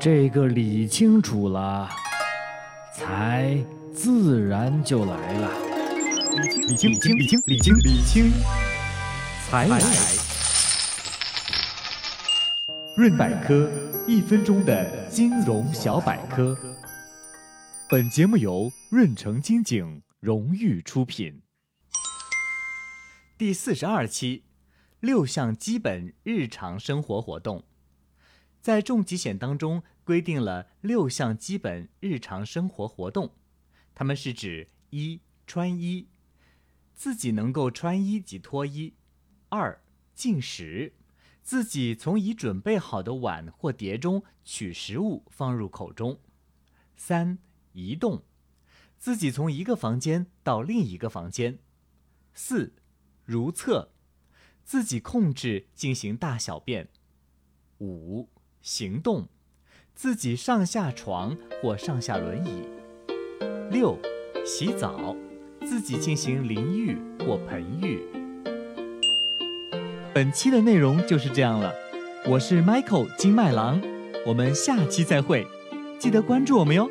这个理清楚了，财自然就来了。理清理清理清理清理清，财来。润百科，一分钟的金融小百科。本节目由润城金景荣誉出品。第四十二期，六项基本日常生活活动，在重疾险当中规定了六项基本日常生活活动，它们是指一穿衣，自己能够穿衣及脱衣；二进食，自己从已准备好的碗或碟中取食物放入口中；三移动，自己从一个房间到另一个房间；四。如厕，自己控制进行大小便；五行动，自己上下床或上下轮椅；六洗澡，自己进行淋浴或盆浴。本期的内容就是这样了，我是 Michael 金麦郎，我们下期再会，记得关注我们哟。